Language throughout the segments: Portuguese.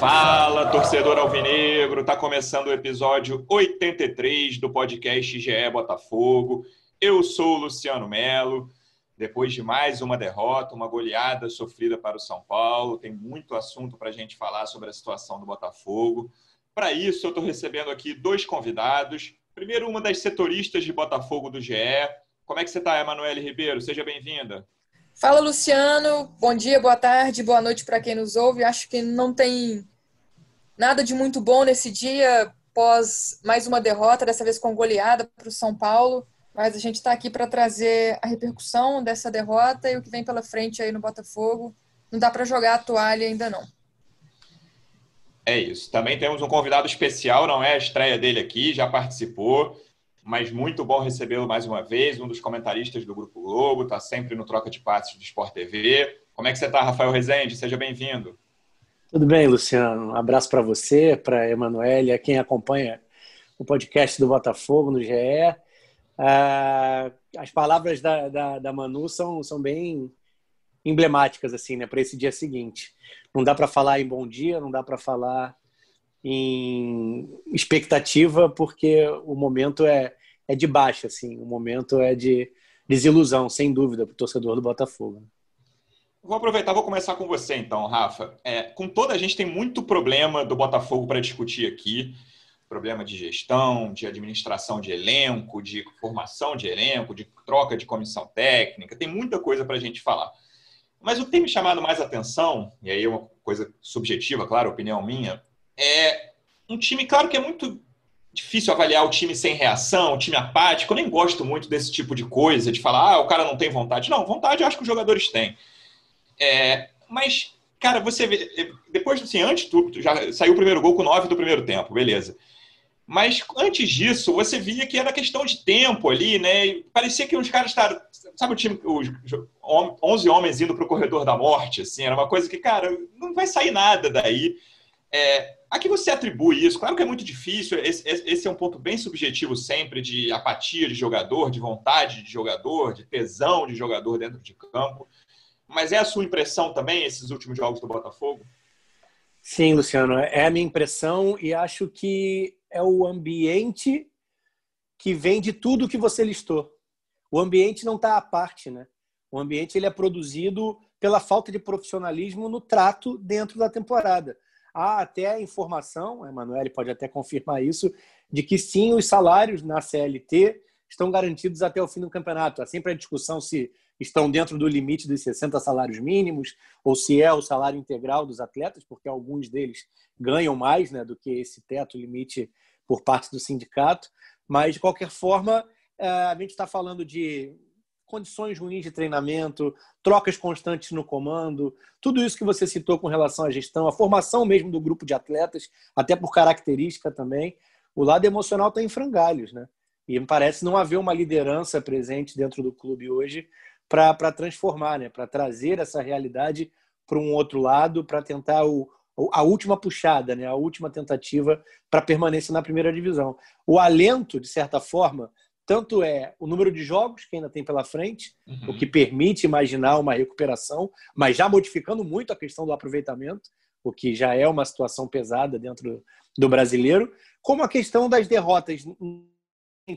Fala, torcedor alvinegro! Tá começando o episódio 83 do podcast GE Botafogo. Eu sou o Luciano Melo. Depois de mais uma derrota, uma goleada sofrida para o São Paulo, tem muito assunto para a gente falar sobre a situação do Botafogo. Para isso, eu estou recebendo aqui dois convidados. Primeiro, uma das setoristas de Botafogo do GE. Como é que você está, Emanuele Ribeiro? Seja bem-vinda. Fala, Luciano. Bom dia, boa tarde, boa noite para quem nos ouve. Acho que não tem nada de muito bom nesse dia, pós mais uma derrota, dessa vez com goleada para o São Paulo. Mas a gente está aqui para trazer a repercussão dessa derrota e o que vem pela frente aí no Botafogo. Não dá para jogar a toalha ainda não. É isso. Também temos um convidado especial, não é a estreia dele aqui, já participou mas muito bom recebê-lo mais uma vez, um dos comentaristas do Grupo Globo, está sempre no Troca de Passos do Sport TV. Como é que você está, Rafael Rezende? Seja bem-vindo. Tudo bem, Luciano. Um abraço para você, para a Emanuele, a quem acompanha o podcast do Botafogo no GE. Ah, as palavras da, da, da, Manu são, são bem emblemáticas assim, né, para esse dia seguinte. Não dá para falar em bom dia, não dá para falar em expectativa, porque o momento é, é de baixa, assim, o momento é de desilusão, sem dúvida, para o torcedor do Botafogo. Vou aproveitar, vou começar com você então, Rafa. É, com toda a gente tem muito problema do Botafogo para discutir aqui. Problema de gestão, de administração de elenco, de formação de elenco, de troca de comissão técnica, tem muita coisa para a gente falar. Mas o que tem me chamado mais atenção, e aí é uma coisa subjetiva, claro, opinião minha, é um time, claro que é muito difícil avaliar o time sem reação, o time apático. Eu nem gosto muito desse tipo de coisa, de falar, ah, o cara não tem vontade. Não, vontade eu acho que os jogadores têm. É, mas, cara, você vê, depois, assim, antes tudo, já saiu o primeiro gol com nove do primeiro tempo, beleza. Mas antes disso, você via que era questão de tempo ali, né? E parecia que os caras estavam. Sabe o time, os 11 homens indo para o corredor da morte, assim, era uma coisa que, cara, não vai sair nada daí. É, a que você atribui isso? Claro que é muito difícil, esse, esse, é um ponto bem subjetivo sempre de apatia de jogador, de vontade de jogador, de tesão de jogador dentro de campo. Mas é a sua impressão também, esses últimos jogos do Botafogo? Sim, Luciano, é a minha impressão e acho que é o ambiente que vem de tudo que você listou. O ambiente não está à parte, né? O ambiente ele é produzido pela falta de profissionalismo no trato dentro da temporada. Há até a informação, a Emanuele pode até confirmar isso, de que sim, os salários na CLT estão garantidos até o fim do campeonato. Há sempre a discussão se estão dentro do limite dos 60 salários mínimos ou se é o salário integral dos atletas, porque alguns deles ganham mais né, do que esse teto limite por parte do sindicato. Mas, de qualquer forma, eh, a gente está falando de condições ruins de treinamento, trocas constantes no comando, tudo isso que você citou com relação à gestão, a formação mesmo do grupo de atletas, até por característica também, o lado emocional está em frangalhos, né? E me parece não haver uma liderança presente dentro do clube hoje para transformar, né? Para trazer essa realidade para um outro lado, para tentar o, a última puxada, né? A última tentativa para permanência na primeira divisão. O alento, de certa forma, tanto é o número de jogos que ainda tem pela frente, uhum. o que permite imaginar uma recuperação, mas já modificando muito a questão do aproveitamento, o que já é uma situação pesada dentro do brasileiro, como a questão das derrotas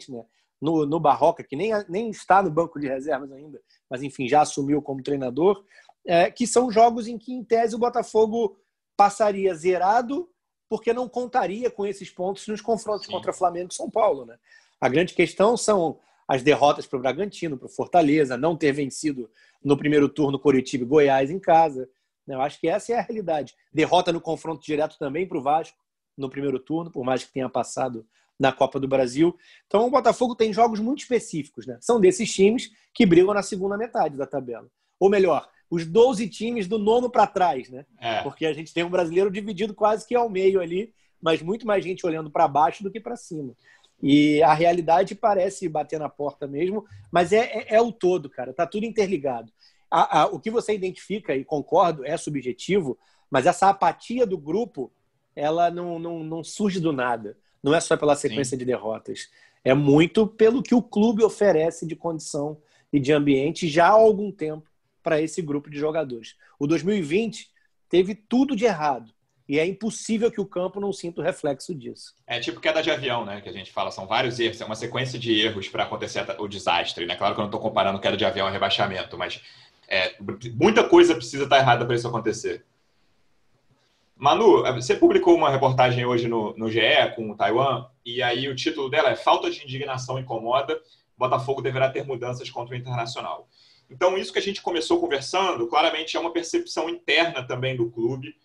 né? No, no Barroca, que nem, nem está no banco de reservas ainda, mas enfim, já assumiu como treinador, é, que são jogos em que, em tese, o Botafogo passaria zerado porque não contaria com esses pontos nos confrontos Sim. contra Flamengo e São Paulo. Né? A grande questão são as derrotas para o Bragantino, para o Fortaleza, não ter vencido no primeiro turno Curitiba e Goiás em casa. Eu acho que essa é a realidade. Derrota no confronto direto também para o Vasco no primeiro turno, por mais que tenha passado na Copa do Brasil. Então o Botafogo tem jogos muito específicos, né? São desses times que brigam na segunda metade da tabela. Ou melhor, os 12 times do nono para trás, né? É. Porque a gente tem um brasileiro dividido quase que ao meio ali mas muito mais gente olhando para baixo do que para cima. E a realidade parece bater na porta mesmo, mas é, é, é o todo, cara. Tá tudo interligado. A, a, o que você identifica, e concordo, é subjetivo, mas essa apatia do grupo, ela não, não, não surge do nada. Não é só pela sequência Sim. de derrotas. É muito pelo que o clube oferece de condição e de ambiente já há algum tempo para esse grupo de jogadores. O 2020 teve tudo de errado. E é impossível que o campo não sinta o reflexo disso. É tipo queda de avião, né? Que a gente fala, são vários erros, é uma sequência de erros para acontecer o desastre, né? Claro que eu não estou comparando queda de avião a rebaixamento, mas é, muita coisa precisa estar tá errada para isso acontecer. Manu, você publicou uma reportagem hoje no, no GE com o Taiwan, e aí o título dela é Falta de indignação incomoda, Botafogo deverá ter mudanças contra o Internacional. Então, isso que a gente começou conversando, claramente é uma percepção interna também do clube,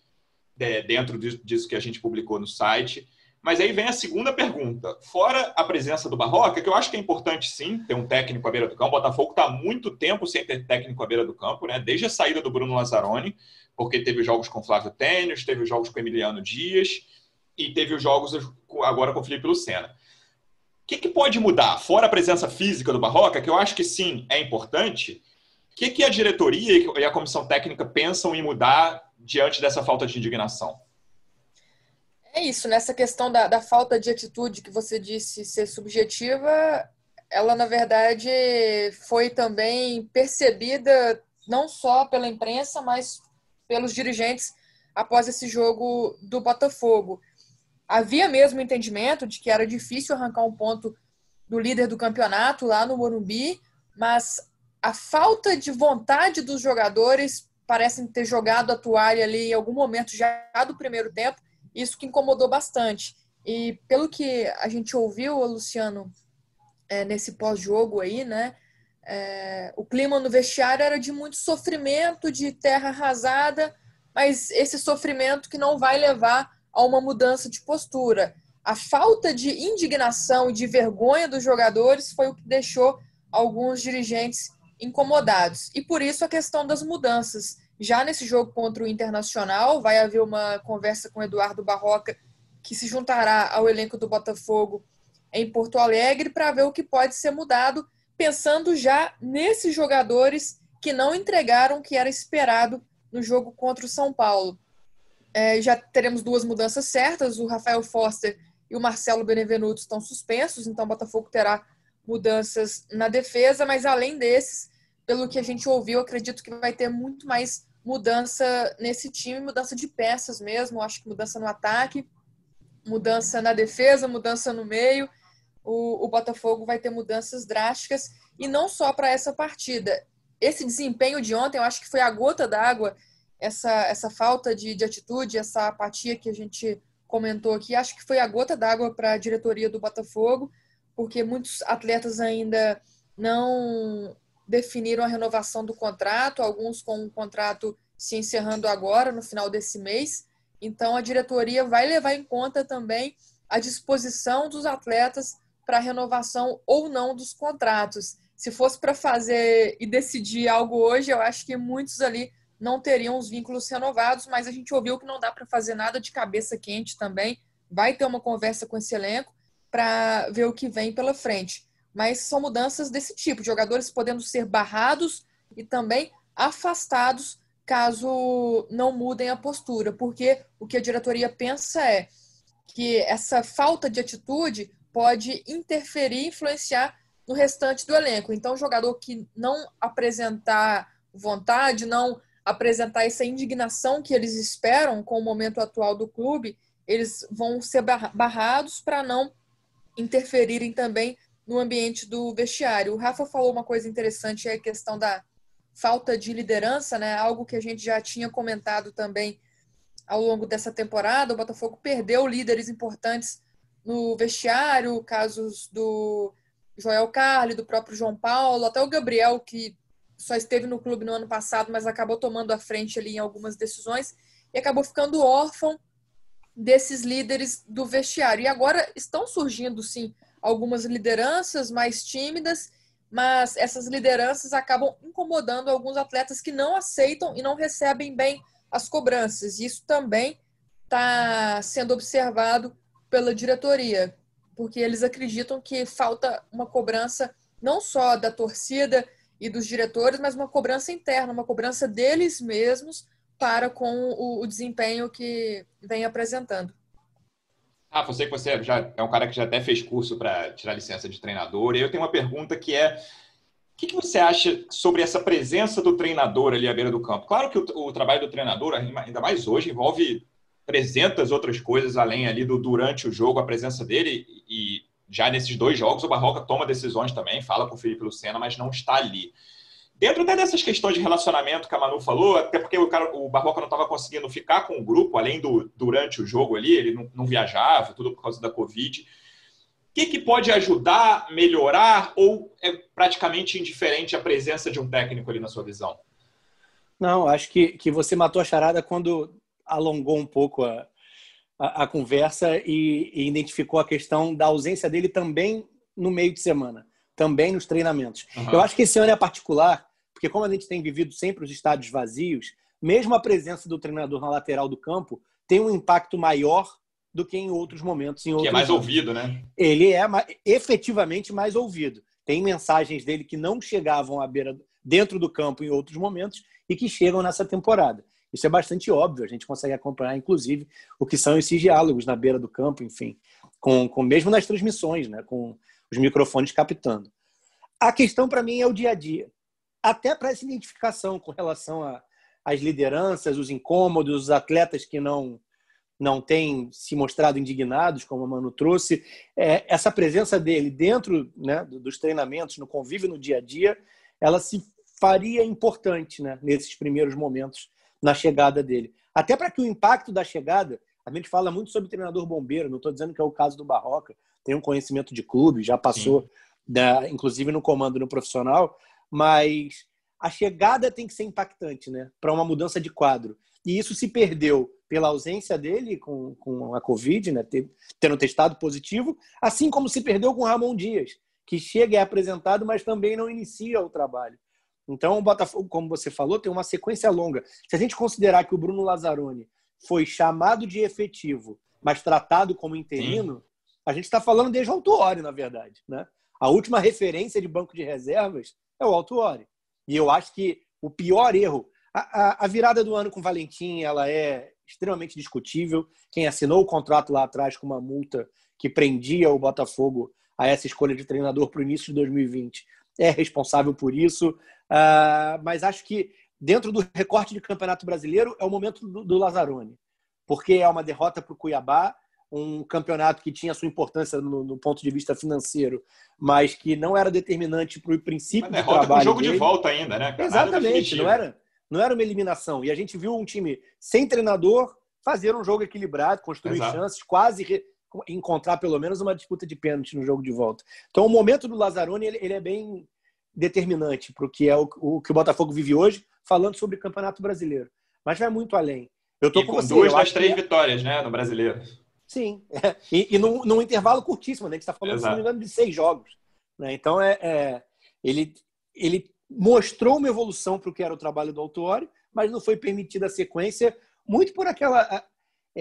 é, dentro disso que a gente publicou no site. Mas aí vem a segunda pergunta. Fora a presença do Barroca, que eu acho que é importante sim ter um técnico à beira do campo. O Botafogo está há muito tempo sem ter técnico à beira do campo, né? desde a saída do Bruno Lazzaroni, porque teve jogos com Flávio Tênis, teve jogos com Emiliano Dias e teve os jogos agora com Felipe Lucena. O que, que pode mudar? Fora a presença física do Barroca, que eu acho que sim é importante, o que, que a diretoria e a comissão técnica pensam em mudar diante dessa falta de indignação? É isso, nessa questão da, da falta de atitude que você disse ser subjetiva, ela na verdade foi também percebida não só pela imprensa, mas pelos dirigentes após esse jogo do Botafogo. Havia mesmo entendimento de que era difícil arrancar um ponto do líder do campeonato lá no Morumbi, mas a falta de vontade dos jogadores parecem ter jogado a toalha ali em algum momento já do primeiro tempo, isso que incomodou bastante. E pelo que a gente ouviu, Luciano, é, nesse pós-jogo aí, né? É, o clima no vestiário era de muito sofrimento, de terra arrasada, mas esse sofrimento que não vai levar a uma mudança de postura. A falta de indignação e de vergonha dos jogadores foi o que deixou alguns dirigentes incomodados. E por isso a questão das mudanças. Já nesse jogo contra o Internacional, vai haver uma conversa com Eduardo Barroca, que se juntará ao elenco do Botafogo em Porto Alegre, para ver o que pode ser mudado, pensando já nesses jogadores que não entregaram o que era esperado no jogo contra o São Paulo. É, já teremos duas mudanças certas: o Rafael Foster e o Marcelo Benevenuto estão suspensos, então o Botafogo terá mudanças na defesa, mas além desses, pelo que a gente ouviu, acredito que vai ter muito mais mudança nesse time, mudança de peças mesmo, acho que mudança no ataque, mudança na defesa, mudança no meio. O, o Botafogo vai ter mudanças drásticas e não só para essa partida. Esse desempenho de ontem, eu acho que foi a gota d'água, essa, essa falta de, de atitude, essa apatia que a gente comentou aqui, acho que foi a gota d'água para a diretoria do Botafogo porque muitos atletas ainda não definiram a renovação do contrato, alguns com o contrato se encerrando agora, no final desse mês. Então, a diretoria vai levar em conta também a disposição dos atletas para renovação ou não dos contratos. Se fosse para fazer e decidir algo hoje, eu acho que muitos ali não teriam os vínculos renovados, mas a gente ouviu que não dá para fazer nada de cabeça quente também. Vai ter uma conversa com esse elenco para ver o que vem pela frente. Mas são mudanças desse tipo, jogadores podendo ser barrados e também afastados caso não mudem a postura, porque o que a diretoria pensa é que essa falta de atitude pode interferir, influenciar no restante do elenco. Então, jogador que não apresentar vontade, não apresentar essa indignação que eles esperam com o momento atual do clube, eles vão ser barrados para não interferirem também no ambiente do vestiário. O Rafa falou uma coisa interessante, é a questão da falta de liderança, né? Algo que a gente já tinha comentado também ao longo dessa temporada. O Botafogo perdeu líderes importantes no vestiário, casos do Joel Carli, do próprio João Paulo, até o Gabriel, que só esteve no clube no ano passado, mas acabou tomando a frente ali em algumas decisões e acabou ficando órfão desses líderes do vestiário. E agora estão surgindo, sim, algumas lideranças mais tímidas, mas essas lideranças acabam incomodando alguns atletas que não aceitam e não recebem bem as cobranças. Isso também está sendo observado pela diretoria, porque eles acreditam que falta uma cobrança não só da torcida e dos diretores, mas uma cobrança interna, uma cobrança deles mesmos para com o, o desempenho que vem apresentando. Ah, você que você já é um cara que já até fez curso para tirar licença de treinador. E eu tenho uma pergunta que é: o que, que, você acha sobre essa presença do treinador ali à beira do campo? Claro que o, o, trabalho do treinador, ainda mais hoje, envolve 300 outras coisas além ali do durante o jogo, a presença dele. E já nesses dois jogos, o Barroca toma decisões também, fala com o Felipe Lucena, mas não está ali. Dentro até dessas questões de relacionamento que a Manu falou, até porque o, cara, o Barboca não estava conseguindo ficar com o grupo, além do durante o jogo ali, ele não, não viajava, tudo por causa da Covid. O que, que pode ajudar, melhorar, ou é praticamente indiferente a presença de um técnico ali na sua visão? Não, acho que, que você matou a charada quando alongou um pouco a, a, a conversa e, e identificou a questão da ausência dele também no meio de semana, também nos treinamentos. Uhum. Eu acho que esse ano é particular, porque como a gente tem vivido sempre os estádios vazios, mesmo a presença do treinador na lateral do campo tem um impacto maior do que em outros momentos. Em outros que é mais anos. ouvido, né? Ele é efetivamente mais ouvido. Tem mensagens dele que não chegavam à beira, dentro do campo em outros momentos e que chegam nessa temporada. Isso é bastante óbvio, a gente consegue acompanhar, inclusive, o que são esses diálogos na beira do campo, enfim, com, com mesmo nas transmissões, né, com os microfones captando. A questão para mim é o dia a dia até para essa identificação com relação às lideranças, os incômodos, os atletas que não não têm se mostrado indignados, como a Manu trouxe, é, essa presença dele dentro né, dos treinamentos, no convívio no dia a dia, ela se faria importante né, nesses primeiros momentos na chegada dele. Até para que o impacto da chegada, a gente fala muito sobre treinador bombeiro, não estou dizendo que é o caso do Barroca, tem um conhecimento de clube, já passou, da, inclusive no comando no profissional, mas a chegada tem que ser impactante, né? Para uma mudança de quadro. E isso se perdeu pela ausência dele com, com a Covid, né? Tendo testado positivo, assim como se perdeu com Ramon Dias, que chega e é apresentado, mas também não inicia o trabalho. Então, o Botafogo, como você falou, tem uma sequência longa. Se a gente considerar que o Bruno Lazzaroni foi chamado de efetivo, mas tratado como interino, Sim. a gente está falando desde o Altuori, na verdade. Né? A última referência de banco de reservas é o Altuori. E eu acho que o pior erro, a, a, a, virada do ano com o Valentim, ela é extremamente discutível. Quem assinou o contrato lá atrás com uma multa que prendia o Botafogo a essa escolha de treinador para o início de 2020 é responsável por isso. Uh, mas acho que dentro do recorte de Campeonato Brasileiro é o momento do, do Lazzaroni, porque é uma derrota para o Cuiabá, um campeonato que tinha sua importância no, no, ponto de vista financeiro, mas que não era determinante para o princípio do trabalho com jogo dele. de volta ainda, né? Cara? Exatamente, não era, não era uma eliminação. E a gente viu um time sem treinador fazer um jogo equilibrado, construir Exato. chances, quase. Encontrar pelo menos uma disputa de pênalti no jogo de volta. Então o momento do Lazzaroni ele, ele é bem determinante para o que é o, o, que o Botafogo vive hoje, falando sobre o Campeonato Brasileiro. Mas vai muito além. Eu tô e com, com você, duas das três que... vitórias, né, no Brasileiro. Sim, é. e, e num, num, intervalo curtíssimo, né? A gente está falando, Exato. se não me engano, de seis jogos. Né? Então, é, é, ele, ele mostrou uma evolução para o que era o trabalho do Autori, mas não foi permitida a sequência, muito por aquela.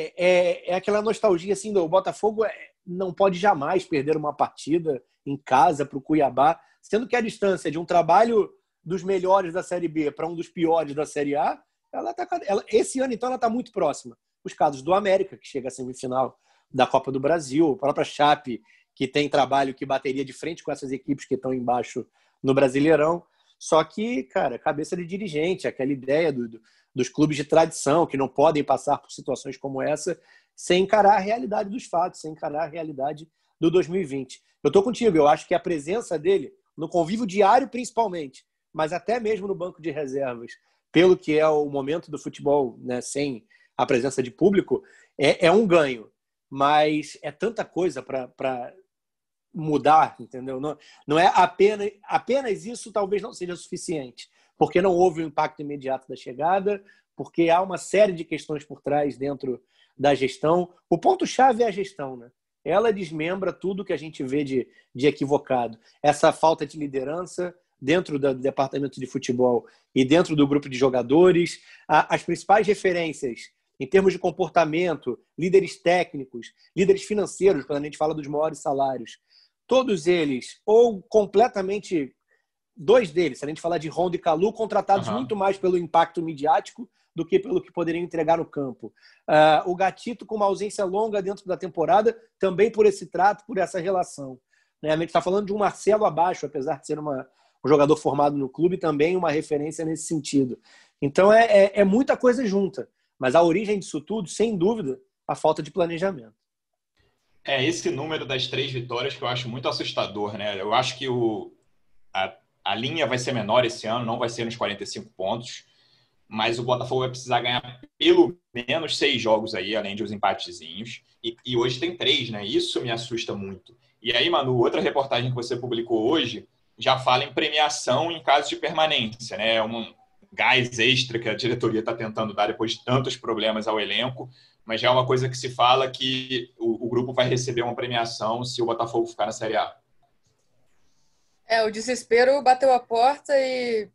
É, é, é aquela nostalgia assim do Botafogo é, não pode jamais perder uma partida em casa para o Cuiabá, sendo que a distância de um trabalho dos melhores da Série B para um dos piores da Série A, ela tá, ela, esse ano, então, ela está muito próxima os casos do América, que chega à semifinal da Copa do Brasil, a própria Chape, que tem trabalho que bateria de frente com essas equipes que estão embaixo no Brasileirão. Só que, cara, cabeça de dirigente, aquela ideia do, do, dos clubes de tradição que não podem passar por situações como essa sem encarar a realidade dos fatos, sem encarar a realidade do 2020. Eu estou contigo, eu acho que a presença dele, no convívio diário principalmente, mas até mesmo no banco de reservas, pelo que é o momento do futebol né, sem a presença de público, é, é um ganho. Mas é tanta coisa para mudar, entendeu? Não, não é apenas, apenas isso, talvez não seja suficiente, porque não houve o um impacto imediato da chegada, porque há uma série de questões por trás dentro da gestão. O ponto-chave é a gestão, né? Ela desmembra tudo que a gente vê de, de equivocado. Essa falta de liderança dentro do departamento de futebol e dentro do grupo de jogadores, as principais referências em termos de comportamento, líderes técnicos, líderes financeiros, quando a gente fala dos maiores salários, todos eles, ou completamente, dois deles, se a gente falar de Honda e Calu, contratados uhum. muito mais pelo impacto midiático do que pelo que poderiam entregar no campo. Uh, o Gatito, com uma ausência longa dentro da temporada, também por esse trato, por essa relação. Né? A gente está falando de um Marcelo abaixo, apesar de ser uma, um jogador formado no clube, também uma referência nesse sentido. Então é, é, é muita coisa junta. Mas a origem disso tudo, sem dúvida, a falta de planejamento. É esse número das três vitórias que eu acho muito assustador, né? Eu acho que o, a, a linha vai ser menor esse ano, não vai ser nos 45 pontos, mas o Botafogo vai precisar ganhar pelo menos seis jogos aí, além de os empatezinhos. E, e hoje tem três, né? Isso me assusta muito. E aí, Manu, outra reportagem que você publicou hoje já fala em premiação em caso de permanência, né? É um gás extra que a diretoria está tentando dar depois de tantos problemas ao elenco, mas já é uma coisa que se fala que o, o grupo vai receber uma premiação se o Botafogo ficar na Série A. É, o desespero bateu a porta e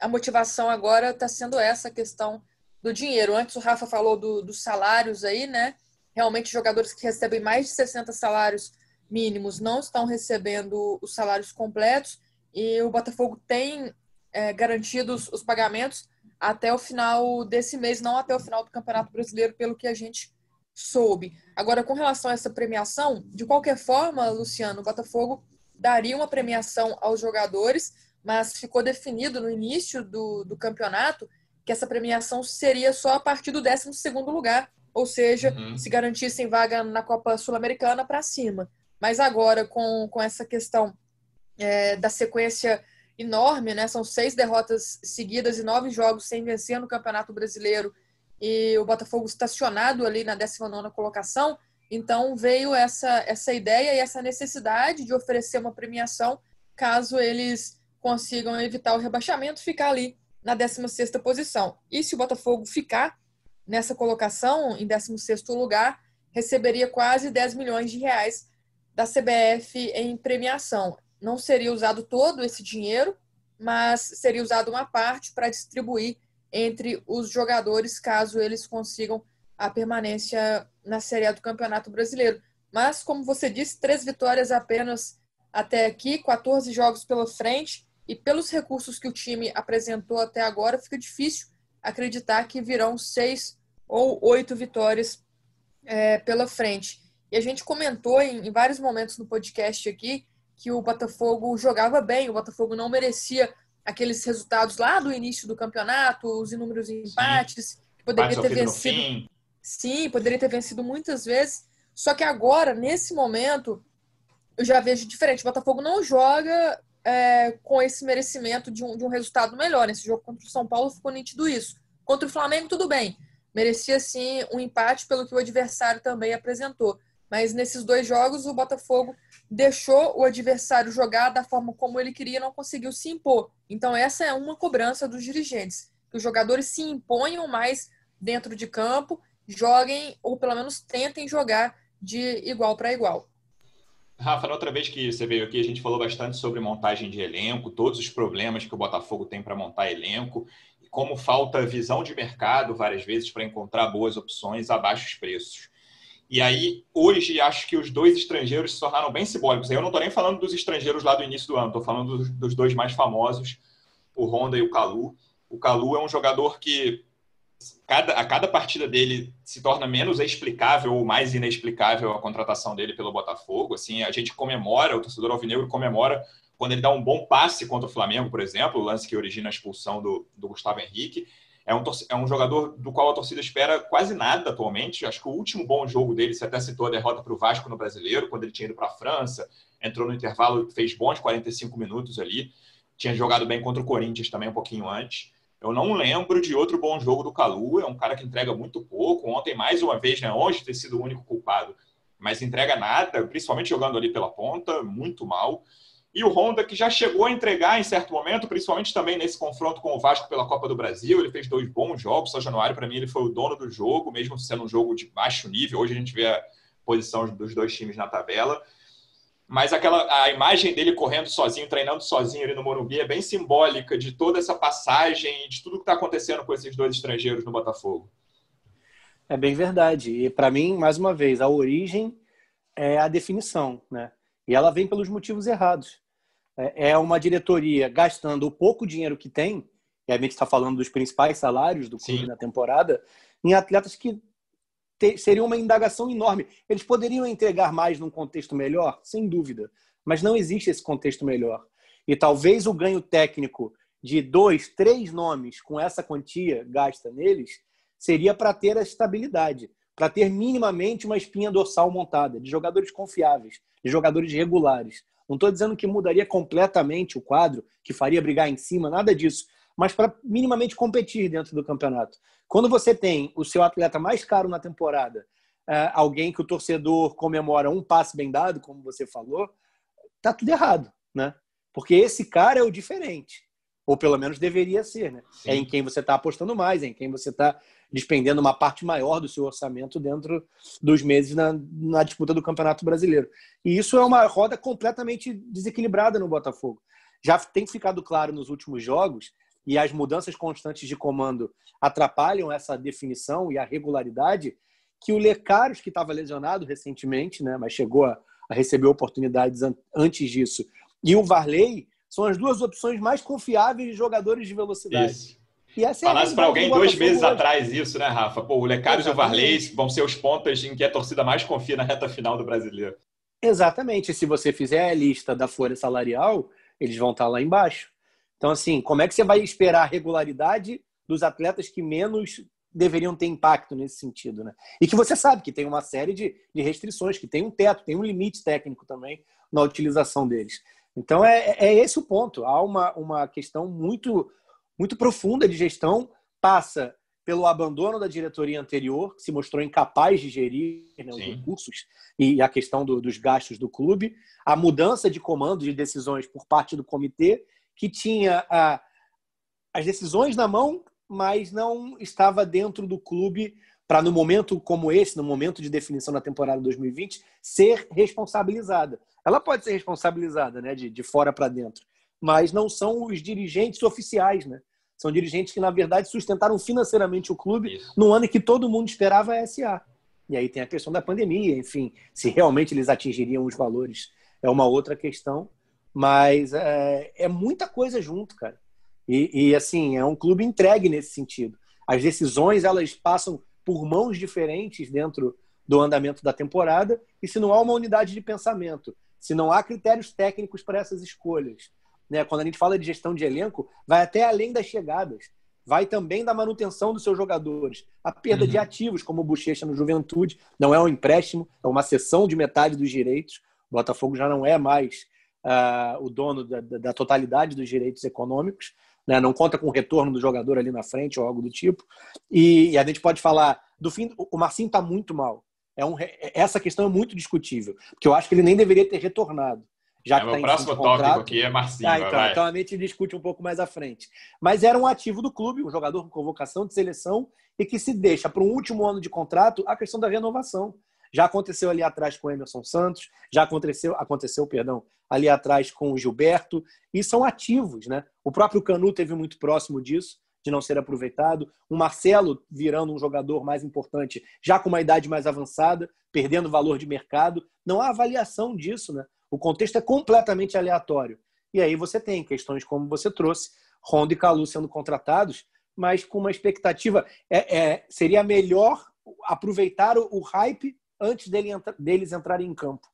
a motivação agora está sendo essa questão do dinheiro. Antes o Rafa falou do, dos salários aí, né? Realmente, jogadores que recebem mais de 60 salários mínimos não estão recebendo os salários completos e o Botafogo tem é, garantidos os pagamentos até o final desse mês, não até o final do Campeonato Brasileiro, pelo que a gente soube. Agora, com relação a essa premiação, de qualquer forma, Luciano, o Botafogo daria uma premiação aos jogadores, mas ficou definido no início do, do campeonato que essa premiação seria só a partir do 12 lugar, ou seja, uhum. se garantissem vaga na Copa Sul-Americana para cima. Mas agora, com, com essa questão é, da sequência enorme, né? São seis derrotas seguidas e nove jogos sem vencer no Campeonato Brasileiro e o Botafogo estacionado ali na 19 colocação. Então veio essa, essa ideia e essa necessidade de oferecer uma premiação caso eles consigam evitar o rebaixamento, ficar ali na 16 posição. E se o Botafogo ficar nessa colocação, em 16 lugar, receberia quase 10 milhões de reais da CBF em premiação não seria usado todo esse dinheiro, mas seria usado uma parte para distribuir entre os jogadores caso eles consigam a permanência na Série A do Campeonato Brasileiro. Mas, como você disse, três vitórias apenas até aqui, 14 jogos pela frente, e pelos recursos que o time apresentou até agora, fica difícil acreditar que virão seis ou oito vitórias é, pela frente. E a gente comentou em, em vários momentos no podcast aqui que o Botafogo jogava bem, o Botafogo não merecia aqueles resultados lá do início do campeonato, os inúmeros empates, Sim. poderia ter vencido. Sim, poderia ter vencido muitas vezes. Só que agora, nesse momento, eu já vejo diferente. O Botafogo não joga é, com esse merecimento de um, de um resultado melhor. Nesse jogo contra o São Paulo ficou nítido isso. Contra o Flamengo, tudo bem. Merecia sim um empate pelo que o adversário também apresentou. Mas nesses dois jogos, o Botafogo deixou o adversário jogar da forma como ele queria, não conseguiu se impor. Então, essa é uma cobrança dos dirigentes, que os jogadores se imponham mais dentro de campo, joguem ou pelo menos tentem jogar de igual para igual. Rafa, na outra vez que você veio aqui, a gente falou bastante sobre montagem de elenco, todos os problemas que o Botafogo tem para montar elenco, e como falta visão de mercado várias vezes para encontrar boas opções a baixos preços. E aí, hoje, acho que os dois estrangeiros se tornaram bem simbólicos. Eu não estou nem falando dos estrangeiros lá do início do ano, estou falando dos, dos, dois mais famosos, o Honda e o Calu. O Calu é um jogador que cada, a cada partida dele se torna menos explicável ou mais inexplicável a contratação dele pelo Botafogo. Assim, a gente comemora, o torcedor alvinegro comemora quando ele dá um bom passe contra o Flamengo, por exemplo, o lance que origina a expulsão do, do Gustavo Henrique. É um, é um jogador do qual a torcida espera quase nada atualmente. Acho que o último bom jogo dele, você até citou a derrota para o Vasco no Brasileiro, quando ele tinha ido para a França, entrou no intervalo, fez bons 45 minutos ali. Tinha jogado bem contra o Corinthians também um pouquinho antes. Eu não lembro de outro bom jogo do Calu. É um cara que entrega muito pouco. Ontem, mais uma vez, né, longe ter sido o único culpado, mas entrega nada, principalmente jogando ali pela ponta, muito mal. E o Honda, que já chegou a entregar em certo momento, principalmente também nesse confronto com o Vasco pela Copa do Brasil, ele fez dois bons jogos. São Januário, para mim, ele foi o dono do jogo, mesmo sendo um jogo de baixo nível. Hoje a gente vê a posição dos dois times na tabela. Mas aquela a imagem dele correndo sozinho, treinando sozinho ali no Morumbi é bem simbólica de toda essa passagem e de tudo que está acontecendo com esses dois estrangeiros no Botafogo. É bem verdade. E para mim, mais uma vez, a origem é a definição, né? E ela vem pelos motivos errados. É, é uma diretoria gastando o pouco dinheiro que tem, e a gente está falando dos principais salários do clube Sim. na temporada, em atletas que ter, seria uma indagação enorme. Eles poderiam entregar mais num contexto melhor? Sem dúvida. Mas não existe esse contexto melhor. E talvez o ganho técnico de dois, três nomes com essa quantia gasta neles seria para ter a estabilidade, para ter minimamente uma espinha dorsal montada, de jogadores confiáveis, de jogadores regulares. Não estou dizendo que mudaria completamente o quadro, que faria brigar em cima, nada disso, mas para minimamente competir dentro do campeonato. Quando você tem o seu atleta mais caro na temporada, é, alguém que o torcedor comemora um passe bem dado, como você falou, tá tudo errado, né? Porque esse cara é o diferente. Ou pelo menos deveria ser, né? Sim. É em quem você está apostando mais, é em quem você está despendendo uma parte maior do seu orçamento dentro dos meses na, na, disputa do Campeonato Brasileiro. E isso é uma roda completamente desequilibrada no Botafogo. Já tem ficado claro nos últimos jogos, e as mudanças constantes de comando atrapalham essa definição e a regularidade, que o Lecaros, que estava lesionado recentemente, né, mas chegou a, a receber oportunidades an antes disso, e o Varley são as duas opções mais confiáveis de jogadores de velocidade. Isso. E essa é Falasse para alguém dois meses hoje. atrás isso, né, Rafa? Pô, o Lecaros e o Varley vão ser os pontas em que a torcida mais confia na reta final do brasileiro. Exatamente. Se você fizer a lista da folha salarial, eles vão estar lá embaixo. Então, assim, como é que você vai esperar a regularidade dos atletas que menos deveriam ter impacto nesse sentido, né? E que você sabe que tem uma série de, de restrições, que tem um teto, tem um limite técnico também na utilização deles. Então é, é esse o ponto. Há uma, uma questão muito, muito profunda de gestão, passa pelo abandono da diretoria anterior, que se mostrou incapaz de gerir né, os recursos e a questão do, dos gastos do clube, a mudança de comando de decisões por parte do comitê, que tinha a, as decisões na mão, mas não estava dentro do clube para, no momento como esse, no momento de definição da temporada 2020, ser responsabilizada. Ela pode ser responsabilizada, né, de, de fora para dentro, mas não são os dirigentes oficiais, né? São dirigentes que, na verdade, sustentaram financeiramente o clube Isso. no ano em que todo mundo esperava a SA. E aí tem a questão da pandemia, enfim, se realmente eles atingiriam os valores é uma outra questão, mas é, é muita coisa junto, cara. E, e, assim, é um clube entregue nesse sentido. As decisões, elas passam por mãos diferentes dentro do andamento da temporada, e se não há uma unidade de pensamento, se não há critérios técnicos para essas escolhas, né? quando a gente fala de gestão de elenco, vai até além das chegadas, vai também da manutenção dos seus jogadores, a perda uhum. de ativos, como o Bochecha no Juventude, não é um empréstimo, é uma cessão de metade dos direitos, o Botafogo já não é mais uh, o dono da, da, totalidade dos direitos econômicos, né? não conta com o retorno do jogador ali na frente ou algo do tipo. E, e a gente pode falar do fim. O Marcinho está muito mal. É um, essa questão é muito discutível, porque eu acho que ele nem deveria ter retornado. Já é, que tá o próximo tópico aqui é Marcinho. Ah, então, então a gente discute um pouco mais à frente. Mas era um ativo do clube, um jogador com convocação de seleção e que se deixa para um último ano de contrato a questão da renovação. Já aconteceu ali atrás com o Emerson Santos, já aconteceu, aconteceu, perdão, ali atrás com o Gilberto, e são ativos, né? O próprio Canu teve muito próximo disso, de não ser aproveitado. O Marcelo virando um jogador mais importante, já com uma idade mais avançada, perdendo valor de mercado. Não há avaliação disso, né? O contexto é completamente aleatório. E aí você tem questões como você trouxe, Honda e Calu sendo contratados, mas com uma expectativa. É, é seria melhor aproveitar o, o hype antes dele, deles entrarem em campo.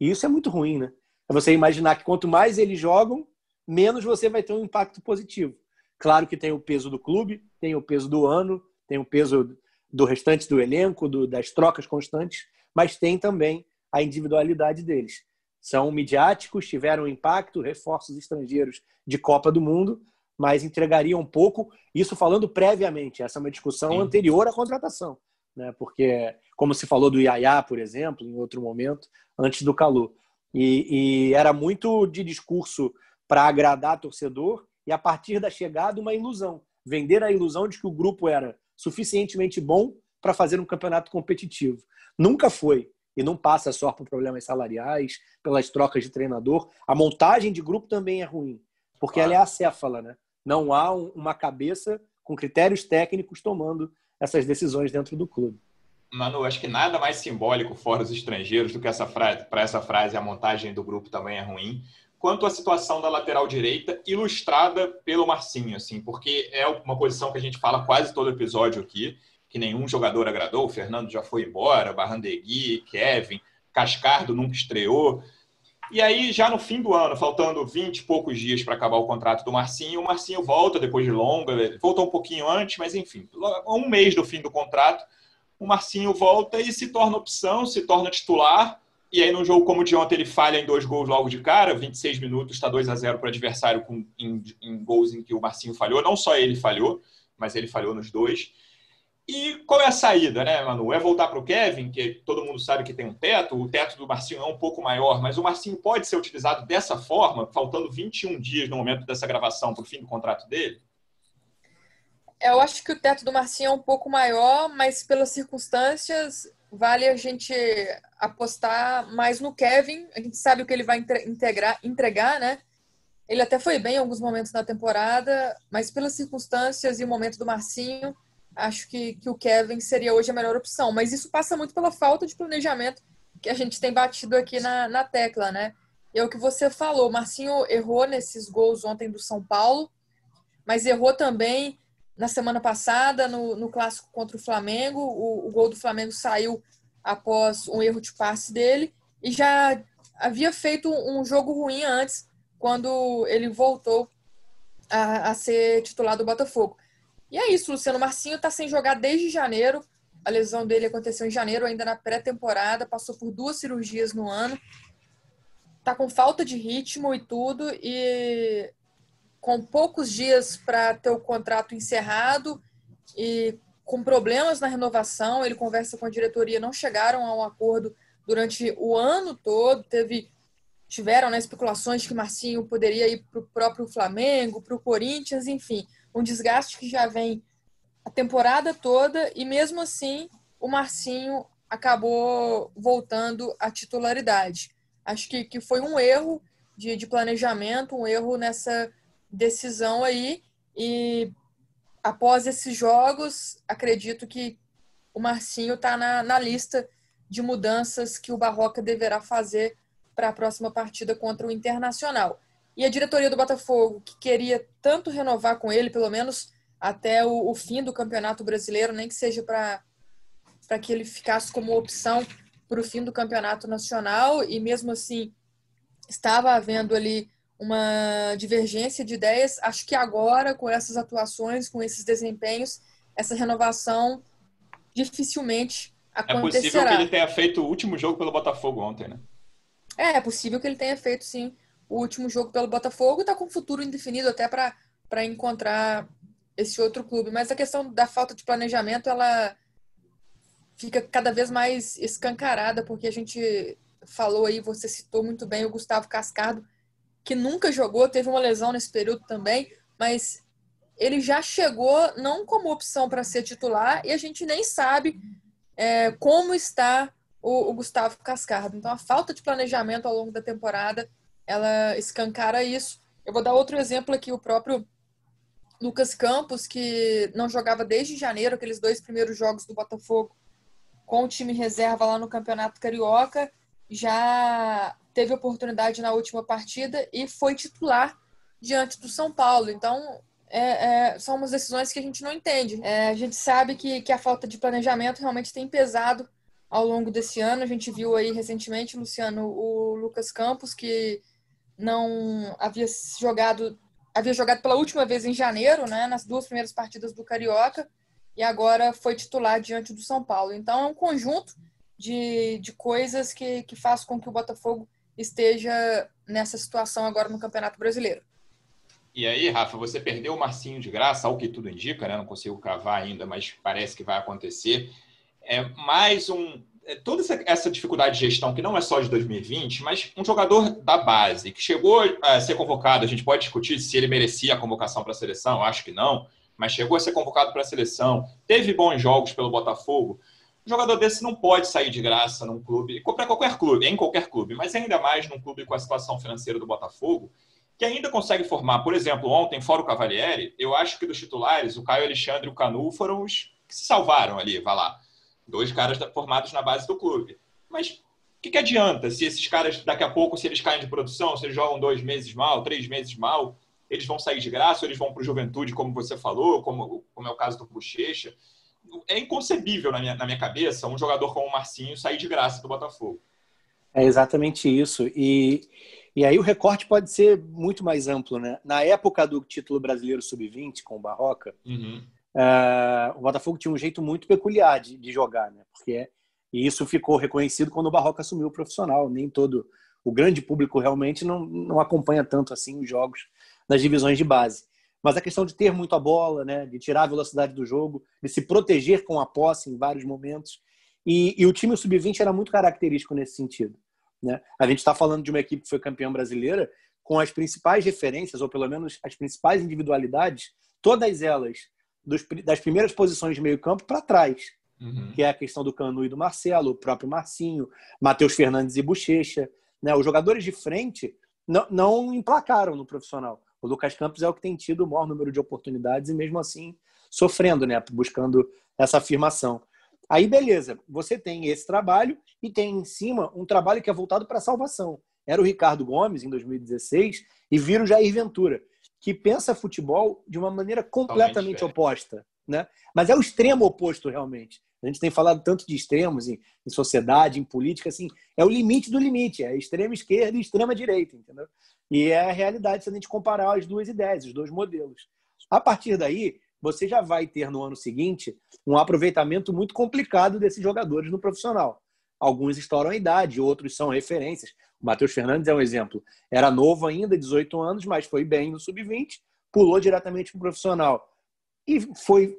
E isso é muito ruim, né? É você imaginar que quanto mais eles jogam, menos você vai ter um impacto positivo. Claro que tem o peso do clube, tem o peso do ano, tem o peso do restante do elenco, do, das trocas constantes, mas tem também a individualidade deles. São midiáticos, tiveram impacto, reforços estrangeiros de Copa do Mundo, mas entregariam um pouco. Isso falando previamente, essa é uma discussão Sim. anterior à contratação né? Porque, como se falou do Yaya, por exemplo, em outro momento, antes do Calu. E, e era muito de discurso para agradar torcedor e, a partir da chegada, uma ilusão. Vender a ilusão de que o grupo era suficientemente bom para fazer um campeonato competitivo. Nunca foi. E não passa só por problemas salariais, pelas trocas de treinador. A montagem de grupo também é ruim, porque claro. ela é acéfala, né? Não há uma cabeça com critérios técnicos tomando essas decisões dentro do clube. Manu, acho que nada mais simbólico fora os estrangeiros do que essa frase. Para essa frase, a montagem do grupo também é ruim. Quanto à situação da lateral direita, ilustrada pelo Marcinho, assim, porque é uma posição que a gente fala quase todo episódio aqui, que nenhum jogador agradou. O Fernando já foi embora, Barrandegui, Kevin, Cascardo nunca estreou. E aí, já no fim do ano, faltando 20 e poucos dias para acabar o contrato do Marcinho, o Marcinho volta depois de longa, voltou um pouquinho antes, mas enfim, um mês do fim do contrato, o Marcinho volta e se torna opção, se torna titular. E aí, num jogo como o de ontem, ele falha em dois gols logo de cara, 26 minutos, está 2 a 0 para o adversário com, em, em gols em que o Marcinho falhou. Não só ele falhou, mas ele falhou nos dois. E qual é a saída, né, Manu? É voltar para o Kevin, que todo mundo sabe que tem um teto, o teto do Marcinho é um pouco maior, mas o Marcinho pode ser utilizado dessa forma, faltando 21 dias no momento dessa gravação para o fim do contrato dele? Eu acho que o teto do Marcinho é um pouco maior, mas pelas circunstâncias, vale a gente apostar mais no Kevin. A gente sabe o que ele vai integrar, entregar, né? Ele até foi bem em alguns momentos da temporada, mas pelas circunstâncias e o momento do Marcinho acho que, que o Kevin seria hoje a melhor opção. Mas isso passa muito pela falta de planejamento que a gente tem batido aqui na, na tecla, né? E é o que você falou, o Marcinho errou nesses gols ontem do São Paulo, mas errou também na semana passada no, no clássico contra o Flamengo. O, o, gol do Flamengo saiu após um erro de passe dele e já havia feito um jogo ruim antes, quando ele voltou a, a ser titular do Botafogo. E é isso, Luciano Marcinho está sem jogar desde janeiro. A lesão dele aconteceu em janeiro, ainda na pré-temporada, passou por duas cirurgias no ano. Tá com falta de ritmo e tudo, e com poucos dias para ter o contrato encerrado e com problemas na renovação, ele conversa com a diretoria, não chegaram a um acordo durante o ano todo, teve tiveram né, especulações de que Marcinho poderia ir para o próprio Flamengo, para o Corinthians, enfim um desgaste que já vem a temporada toda e mesmo assim o Marcinho acabou voltando à titularidade. Acho que, que foi um erro de, de planejamento, um erro nessa decisão aí e após esses jogos, acredito que o Marcinho está na, na lista de mudanças que o Barroca deverá fazer para a próxima partida contra o Internacional. E a diretoria do Botafogo, que queria tanto renovar com ele, pelo menos até o, o fim do Campeonato Brasileiro, nem que seja para que ele ficasse como opção para o fim do Campeonato Nacional, e mesmo assim estava havendo ali uma divergência de ideias. Acho que agora, com essas atuações, com esses desempenhos, essa renovação dificilmente acontecerá. É possível que ele tenha feito o último jogo pelo Botafogo ontem, né? É, é possível que ele tenha feito, sim, o último jogo pelo Botafogo, está com futuro indefinido até para encontrar esse outro clube. Mas a questão da falta de planejamento, ela fica cada vez mais escancarada, porque a gente falou aí, você citou muito bem o Gustavo Cascardo, que nunca jogou, teve uma lesão nesse período também, mas ele já chegou não como opção para ser titular e a gente nem sabe é, como está o, o Gustavo Cascardo. Então, a falta de planejamento ao longo da temporada ela escancara isso. Eu vou dar outro exemplo aqui, o próprio Lucas Campos, que não jogava desde janeiro, aqueles dois primeiros jogos do Botafogo com o time reserva lá no Campeonato Carioca, já teve oportunidade na última partida e foi titular diante do São Paulo. Então, é, é, são umas decisões que a gente não entende. É, a gente sabe que, que a falta de planejamento realmente tem pesado ao longo desse ano. A gente viu aí recentemente, Luciano, o Lucas Campos, que não havia jogado havia jogado pela última vez em janeiro, né, nas duas primeiras partidas do Carioca, e agora foi titular diante do São Paulo. Então é um conjunto de, de coisas que, que faz com que o Botafogo esteja nessa situação agora no Campeonato Brasileiro. E aí, Rafa, você perdeu o Marcinho de graça, ao que tudo indica, né? Não consigo cavar ainda, mas parece que vai acontecer. É mais um é, toda essa dificuldade de gestão, que não é só de 2020, mas um jogador da base, que chegou a ser convocado, a gente pode discutir se ele merecia a convocação para a seleção, acho que não, mas chegou a ser convocado para a seleção, teve bons jogos pelo Botafogo. Um jogador desse não pode sair de graça num clube, para qualquer clube, em qualquer clube, mas ainda mais num clube com a situação financeira do Botafogo, que ainda consegue formar, por exemplo, ontem, fora o Cavalieri, eu acho que dos titulares, o Caio Alexandre e o Canu foram os que se salvaram ali, vai lá Dois caras formados na base do clube. Mas o que, que adianta se esses caras, daqui a pouco, se eles caem de produção, se eles jogam dois meses mal, três meses mal, eles vão sair de graça eles vão para o Juventude, como você falou, como, como é o caso do Bochecha. É inconcebível na minha, na minha cabeça um jogador como o Marcinho sair de graça do Botafogo. É exatamente isso. E, e aí o recorte pode ser muito mais amplo. Né? Na época do título brasileiro sub-20, com o Barroca, uhum. uh, o Botafogo tinha um jeito muito peculiar de, de jogar. Né? Porque, e isso ficou reconhecido quando o Barroca assumiu o profissional. Nem todo o grande público realmente não, não acompanha tanto assim os jogos nas divisões de base. Mas a questão de ter muito a bola, né, de tirar a velocidade do jogo, de se proteger com a posse em vários momentos. E, e o time sub-20 era muito característico nesse sentido. Né? A gente está falando de uma equipe que foi campeã brasileira com as principais referências, ou pelo menos as principais individualidades, todas elas dos, das primeiras posições de meio campo para trás. Uhum. Que é a questão do Canu e do Marcelo, o próprio Marcinho, Matheus Fernandes e Bochecha. Né? Os jogadores de frente não, não emplacaram no profissional. O Lucas Campos é o que tem tido o maior número de oportunidades e mesmo assim sofrendo, né, buscando essa afirmação. Aí beleza, você tem esse trabalho e tem em cima um trabalho que é voltado para a salvação. Era o Ricardo Gomes em 2016 e vira o Jair Ventura, que pensa futebol de uma maneira completamente oposta, né? Mas é o extremo oposto realmente. A gente tem falado tanto de extremos em, em, sociedade, em política, assim, é o limite do limite, é extrema esquerda e extrema direita, entendeu? E é a realidade se a gente comparar as duas ideias, os dois modelos. A partir daí, você já vai ter no ano seguinte um aproveitamento muito complicado desses jogadores no profissional. Alguns estouram a idade, outros são referências. O Matheus Fernandes é um exemplo. Era novo ainda, 18 anos, mas foi bem no sub-20, pulou diretamente para o profissional e foi,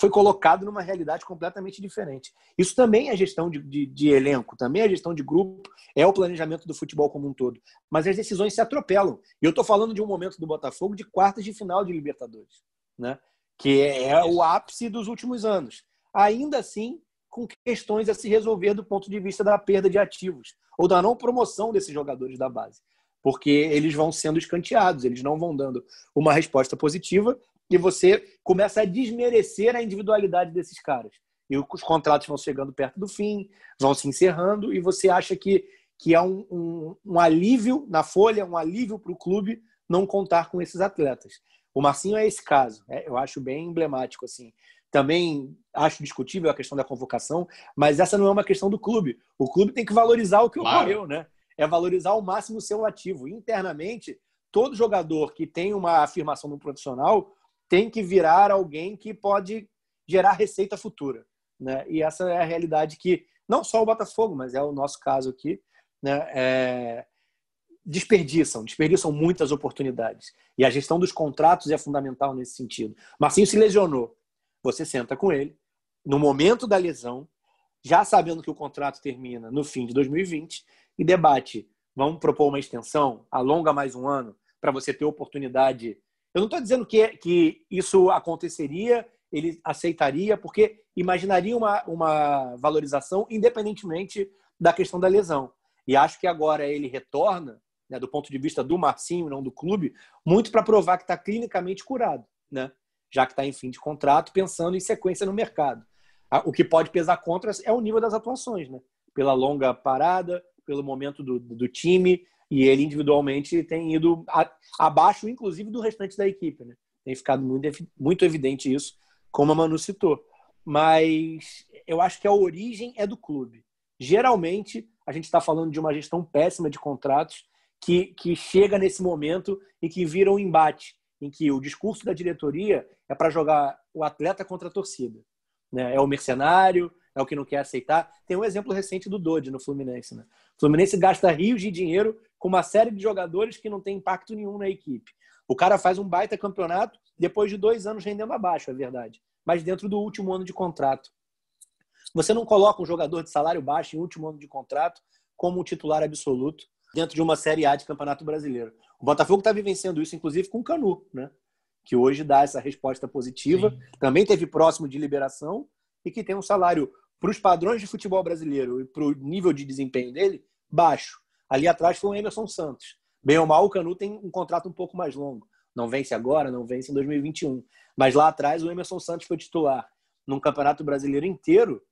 foi colocado numa realidade completamente diferente. Isso também é gestão de, de, de, elenco, também é gestão de grupo, é o planejamento do futebol como um todo. Mas as decisões se atropelam. E eu estou falando de um momento do Botafogo de quartas de final de Libertadores, né? que é o ápice dos últimos anos. Ainda assim, com questões a se resolver do ponto de vista da perda de ativos ou da não promoção desses jogadores da base. Porque eles vão sendo escanteados, eles não vão dando uma resposta positiva e você começa a desmerecer a individualidade desses caras. E os contratos vão chegando perto do fim, vão se encerrando, e você acha que, que é um, um, um alívio na folha, um alívio para o clube não contar com esses atletas. O Marcinho é esse caso, é, eu acho bem emblemático. assim. Também acho discutível a questão da convocação, mas essa não é uma questão do clube. O clube tem que valorizar o que claro. ocorreu, né? É valorizar ao máximo o seu ativo. Internamente, todo jogador que tem uma afirmação no profissional tem que virar alguém que pode gerar receita futura. Né? E essa é a realidade que não só o Botafogo, mas é o nosso caso aqui, né? É... desperdiçam, desperdiçam muitas oportunidades. E a gestão dos contratos é fundamental nesse sentido. Marcinho se lesionou. Você senta com ele, no momento da lesão, já sabendo que o contrato termina no fim de 2020, e debate: vamos propor uma extensão, alonga mais um ano, para você ter oportunidade eu não estou dizendo que, que isso aconteceria, ele aceitaria, porque imaginaria uma, uma valorização independentemente da questão da lesão. E acho que agora ele retorna, né, do ponto de vista do Marcinho, não do clube, muito para provar que está clinicamente curado, né? já que está em fim de contrato, pensando em sequência no mercado. O que pode pesar contra é o nível das atuações, né? pela longa parada, pelo momento do, do time, e ele individualmente tem ido a, abaixo, inclusive, do restante da equipe. Né? Tem ficado muito, muito evidente isso, como a Manu citou. Mas eu acho que a origem é do clube. Geralmente, a gente está falando de uma gestão péssima de contratos que, que chega nesse momento e que vira um embate, em que o discurso da diretoria é para jogar o atleta contra a torcida. Né? É o mercenário, é o que não quer aceitar. Tem um exemplo recente do Dodge no Fluminense. Né? O Fluminense gasta rios de dinheiro com uma série de jogadores que não tem impacto nenhum na equipe. O cara faz um baita campeonato depois de dois anos rendendo abaixo, é verdade. Mas dentro do último ano de contrato. Você não coloca um jogador de salário baixo em último ano de contrato como um titular absoluto dentro de uma Série A de Campeonato Brasileiro. O Botafogo está vivenciando isso, inclusive, com o Canu, né? que hoje dá essa resposta positiva. Sim. Também teve próximo de liberação e que tem um salário para os padrões de futebol brasileiro e para o nível de desempenho dele, baixo. Ali atrás foi o Emerson Santos. Bem ou mal, o Canu tem um contrato um pouco mais longo. Não vence agora, não vence em 2021. Mas lá atrás, o Emerson Santos foi titular num campeonato brasileiro inteiro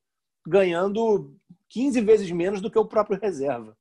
ganhando 15 vezes menos do que o próprio reserva.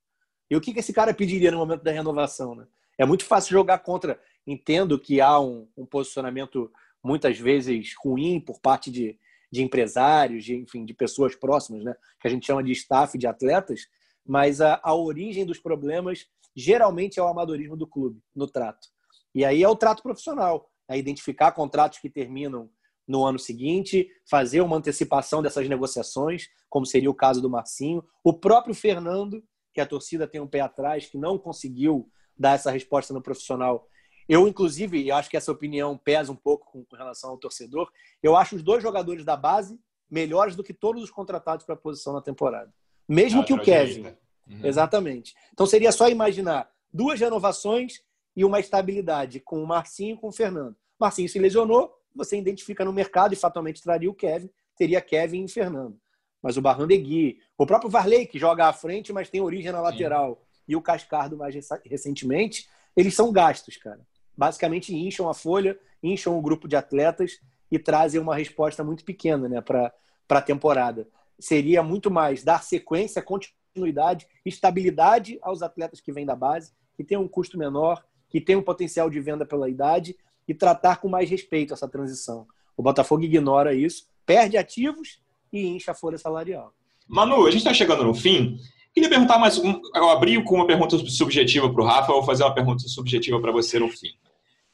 E o que esse cara pediria no momento da renovação? Né? É muito fácil jogar contra. Entendo que há um, um posicionamento muitas vezes ruim por parte de, de empresários, de, enfim, de pessoas próximas, né? que a gente chama de staff, de atletas, mas a, a origem dos problemas geralmente é o amadorismo do clube no trato. E aí é o trato profissional, é identificar contratos que terminam no ano seguinte, fazer uma antecipação dessas negociações, como seria o caso do Marcinho. O próprio Fernando, que a torcida tem um pé atrás, que não conseguiu dar essa resposta no profissional. Eu, inclusive, acho que essa opinião pesa um pouco com relação ao torcedor. Eu acho os dois jogadores da base melhores do que todos os contratados para a posição na temporada. Mesmo ah, que o Kevin. Uhum. Exatamente. Então seria só imaginar duas renovações e uma estabilidade com o Marcinho e com o Fernando. Marcinho se lesionou, você identifica no mercado e fatalmente traria o Kevin, teria Kevin e Fernando. Mas o Barrandegui, o próprio Varley, que joga à frente, mas tem origem na lateral, Sim. e o Cascardo mais recentemente, eles são gastos, cara. Basicamente incham a folha, incham o grupo de atletas e trazem uma resposta muito pequena né, para a temporada. Seria muito mais dar sequência, continuidade, estabilidade aos atletas que vêm da base, que tem um custo menor, que tem um potencial de venda pela idade e tratar com mais respeito essa transição. O Botafogo ignora isso, perde ativos e incha a folha salarial. Manu, a gente está chegando no fim. Queria perguntar mais um. Eu abri com uma pergunta subjetiva para o Rafa, eu vou fazer uma pergunta subjetiva para você no fim.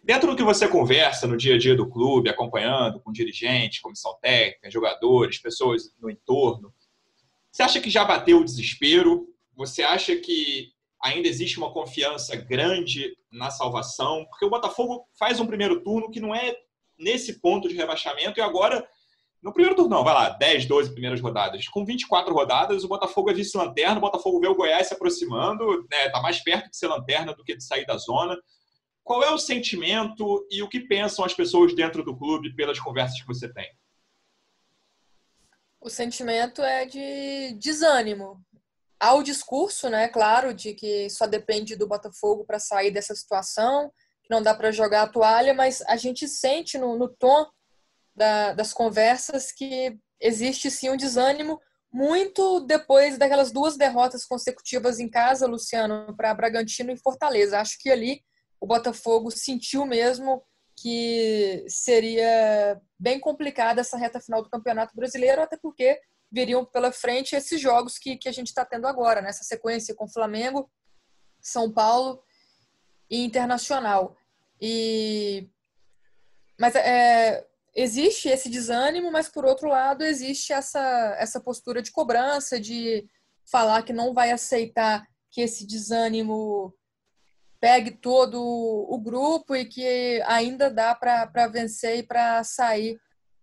Dentro do que você conversa no dia a dia do clube, acompanhando com dirigente, comissão técnica, jogadores, pessoas no entorno, você acha que já bateu o desespero? Você acha que ainda existe uma confiança grande na salvação, porque o Botafogo faz um primeiro turno que não é nesse ponto de rebaixamento e agora no primeiro turno, não, vai lá, 10, 12 primeiras rodadas. Com 24 rodadas, o Botafogo é vice-lanterna, o Botafogo vê o Goiás se aproximando, né, tá mais perto de ser lanterna do que de sair da zona. Qual é o sentimento e o que pensam as pessoas dentro do clube pelas conversas que você tem? O sentimento é de desânimo. Há o discurso, né, claro, de que só depende do Botafogo para sair dessa situação, que não dá para jogar a toalha, mas a gente sente no, no tom da, das conversas que existe sim um desânimo, muito depois daquelas duas derrotas consecutivas em casa, Luciano, para Bragantino e Fortaleza. Acho que ali o Botafogo sentiu mesmo que seria bem complicada essa reta final do Campeonato Brasileiro, até porque viriam pela frente esses jogos que, que a gente está tendo agora, nessa né? sequência com Flamengo, São Paulo e Internacional. E mas é, existe esse desânimo, mas por outro lado existe essa essa postura de cobrança, de falar que não vai aceitar que esse desânimo pegue todo o grupo e que ainda dá para vencer e para sair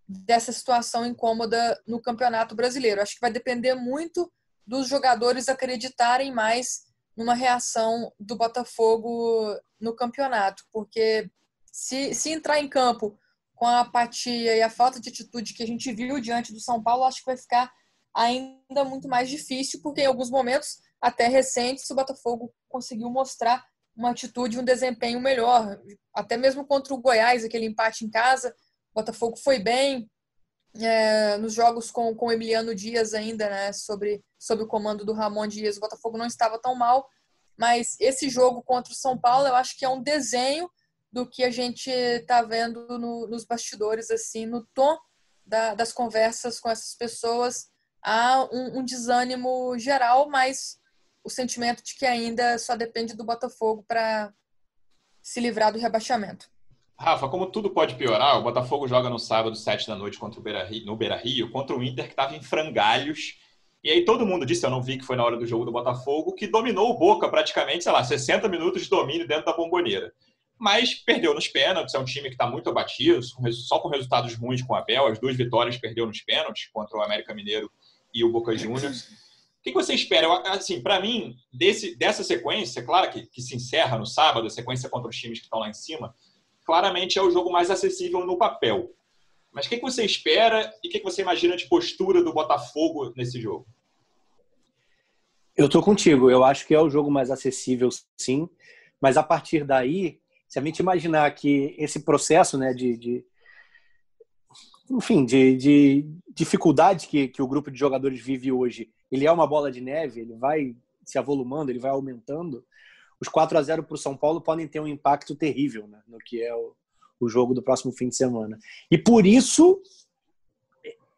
dessa situação incômoda no Campeonato Brasileiro. Acho que vai depender muito dos jogadores acreditarem mais numa reação do Botafogo no campeonato, porque se, se entrar em campo com a apatia e a falta de atitude que a gente viu diante do São Paulo, acho que vai ficar ainda muito mais difícil, porque em alguns momentos, até recentes, o Botafogo conseguiu mostrar uma atitude, um desempenho melhor. Até mesmo contra o Goiás, aquele empate em casa, o Botafogo foi bem. É, nos jogos com, com o Emiliano Dias ainda, né, sobre, sobre o comando do Ramon Dias, o Botafogo não estava tão mal, mas esse jogo contra o São Paulo, eu acho que é um desenho do que a gente está vendo no, nos bastidores, assim, no tom da, das conversas com essas pessoas, há um, um desânimo geral, mas o sentimento de que ainda só depende do Botafogo para se livrar do rebaixamento. Rafa, como tudo pode piorar, o Botafogo joga no sábado, sete da noite, contra o Beira -Rio, no Beira Rio, contra o Inter, que estava em frangalhos. E aí todo mundo disse, eu não vi que foi na hora do jogo do Botafogo, que dominou o Boca praticamente, sei lá, 60 minutos de domínio dentro da bomboneira. Mas perdeu nos pênaltis, é um time que está muito abatido, só com resultados ruins com o Abel, as duas vitórias perdeu nos pênaltis contra o América Mineiro e o Boca Juniors que você espera? Assim, para mim, desse, dessa sequência, claro que, que se encerra no sábado, a sequência contra os times que estão lá em cima, claramente é o jogo mais acessível no papel. Mas o que, você espera e o que, você imagina de postura do Botafogo nesse jogo? Eu tô contigo. Eu acho que é o jogo mais acessível, sim. Mas a partir daí, se a gente imaginar que esse processo né, de, de enfim, de, de dificuldade que, que o grupo de jogadores vive hoje, ele é uma bola de neve, ele vai se avolumando, ele vai aumentando, os 4 a 0 para o São Paulo podem ter um impacto terrível né, no que é o, o jogo do próximo fim de semana. E por isso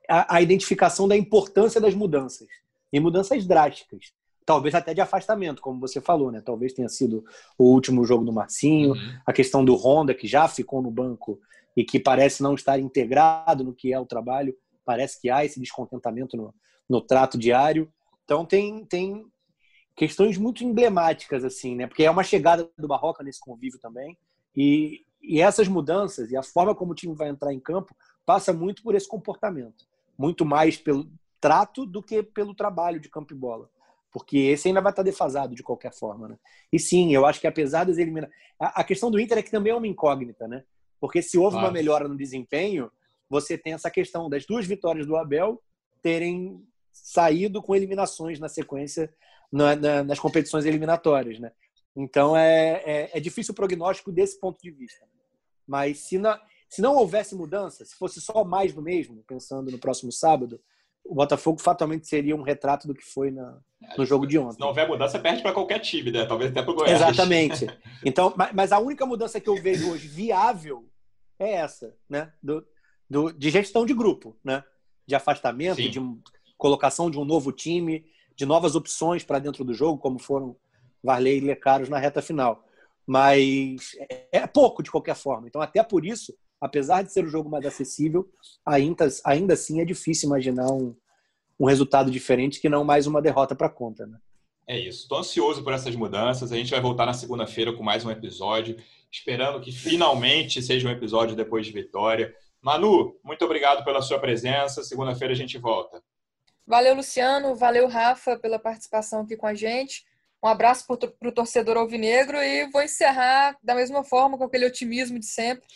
a, a identificação da importância das mudanças, e mudanças drásticas talvez até de afastamento, como você falou, né? Talvez tenha sido o último jogo do Marcinho, uhum. a questão do Honda, que já ficou no banco e que parece não estar integrado no que é o trabalho, parece que há esse descontentamento no, no trato diário. Então tem, tem questões muito emblemáticas, assim, né? Porque é uma chegada do Barroca nesse convívio também. E, e essas mudanças e a forma como o time vai entrar em campo passa muito por esse comportamento. Muito mais pelo trato do que pelo trabalho de campo e bola porque esse ainda vai estar defasado de qualquer forma, né? E sim, eu acho que apesar das eliminações. A, questão do Inter é que também é uma incógnita, né? Porque se houve claro. uma melhora no desempenho, você tem essa questão das duas vitórias do Abel terem saído com eliminações na sequência na, na, nas competições eliminatórias, né? Então é, é, é, difícil o prognóstico desse ponto de vista. Mas se, na, se não houvesse mudança, se fosse só mais do mesmo, pensando no próximo sábado, o Botafogo fatalmente seria um retrato do que foi na, no jogo de ontem. Se não houver mudança, perde para qualquer time, né? Talvez até para o Goiás. Exatamente. Então, mas a única mudança que eu vejo hoje viável é essa, né? Do, do, de gestão de grupo, né? De afastamento, Sim. de colocação de um novo time, de novas opções para dentro do jogo, como foram Varley e Lecaros na reta final. Mas é, é pouco de qualquer forma. Então, até por isso, apesar de ser o jogo mais acessível, ainda, ainda assim é difícil imaginar um, um resultado diferente que não mais uma derrota para conta. Né? É isso. Estou ansioso por essas mudanças. A gente vai voltar na segunda-feira com mais um episódio, esperando que finalmente seja um episódio depois de vitória. Manu, muito obrigado pela sua presença. Segunda-feira a gente volta. Valeu, Luciano. Valeu, Rafa, pela participação aqui com a gente. Um abraço para o torcedor alvinegro e vou encerrar da mesma forma, com aquele otimismo de sempre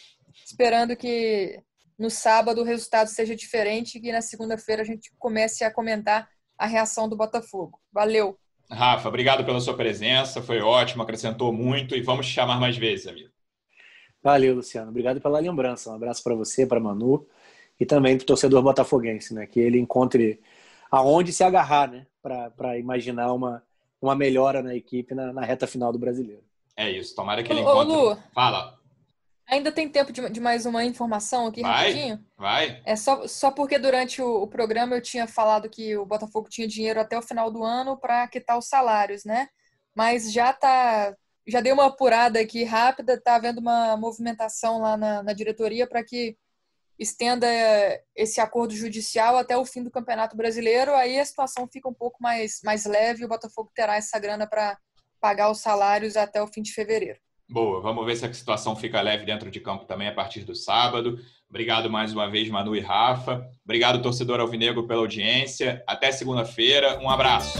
esperando que no sábado o resultado seja diferente e que na segunda-feira a gente comece a comentar a reação do Botafogo. Valeu! Rafa, obrigado pela sua presença, foi ótimo, acrescentou muito e vamos te chamar mais vezes, amigo. Valeu, Luciano. Obrigado pela lembrança. Um abraço para você, para Manu e também para o torcedor botafoguense, né? Que ele encontre aonde se agarrar, né? Para imaginar uma, uma melhora na equipe na, na, reta final do brasileiro. É isso. Tomara que ele encontre. Ô, Lu, Fala. Ainda tem tempo de, de, mais uma informação aqui vai, rapidinho? Vai. É só, só porque durante o, o, programa eu tinha falado que o Botafogo tinha dinheiro até o final do ano para quitar os salários, né? Mas já tá. Já dei uma apurada aqui rápida, tá havendo uma movimentação lá na, na diretoria para que estenda esse acordo judicial até o fim do Campeonato Brasileiro, aí a situação fica um pouco mais, mais leve e o Botafogo terá essa grana para pagar os salários até o fim de fevereiro. Boa, vamos ver se a situação fica leve dentro de campo também a partir do sábado. Obrigado mais uma vez, Manu e Rafa. Obrigado, torcedor Alvinegro, pela audiência. Até segunda-feira. Um abraço.